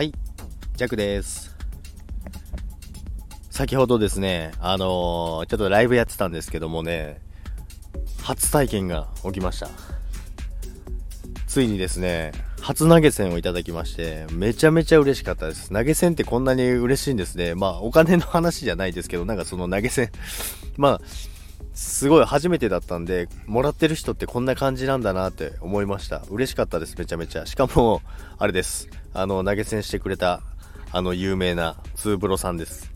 はい、ジャックです。先ほどですね、あのーちょっとライブやってたんですけどもね、初体験が起きました。ついにですね、初投げ銭をいただきまして、めちゃめちゃ嬉しかったです。投げ銭ってこんなに嬉しいんですね。まあ、お金の話じゃないですけど、なんかその投げ銭、まあ、すごい初めてだったんで、もらってる人ってこんな感じなんだなって思いました。嬉しかったです、めちゃめちゃ。しかも、あれです。あの、投げ銭してくれた、あの、有名な、ツーブロさんです。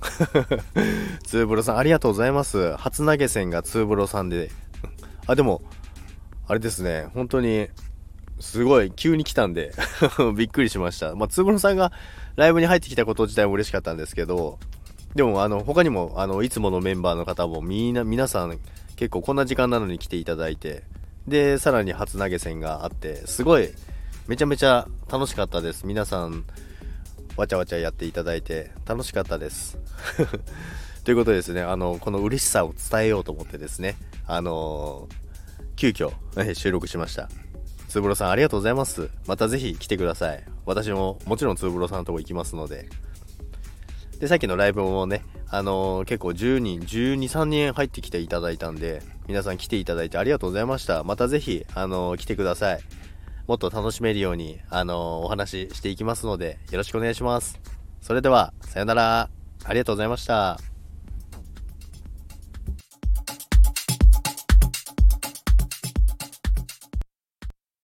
ツーブロさん、ありがとうございます。初投げ銭がツーブロさんで。あ、でも、あれですね、本当に、すごい、急に来たんで、びっくりしました。まあ、ツーブロさんがライブに入ってきたこと自体も嬉しかったんですけど、でも、あの、他にも、あの、いつものメンバーの方もみんな、皆さん、結構こんな時間なのに来ていただいて、で、さらに初投げ銭があって、すごい、めちゃめちゃ楽しかったです。皆さん、わちゃわちゃやっていただいて、楽しかったです。ということでですね、あの、この嬉しさを伝えようと思ってですね、あの急遽、え収録しました。つぶろさんありがとうございます。またぜひ来てください。私ももちろんつぶろさんのとこ行きますので。で、さっきのライブもね、あのー結構10人、12、3人入ってきていただいたんで、皆さん来ていただいてありがとうございました。またぜひ、あのー来てください。もっと楽しめるように、あのーお話ししていきますので、よろしくお願いします。それでは、さよなら。ありがとうございました。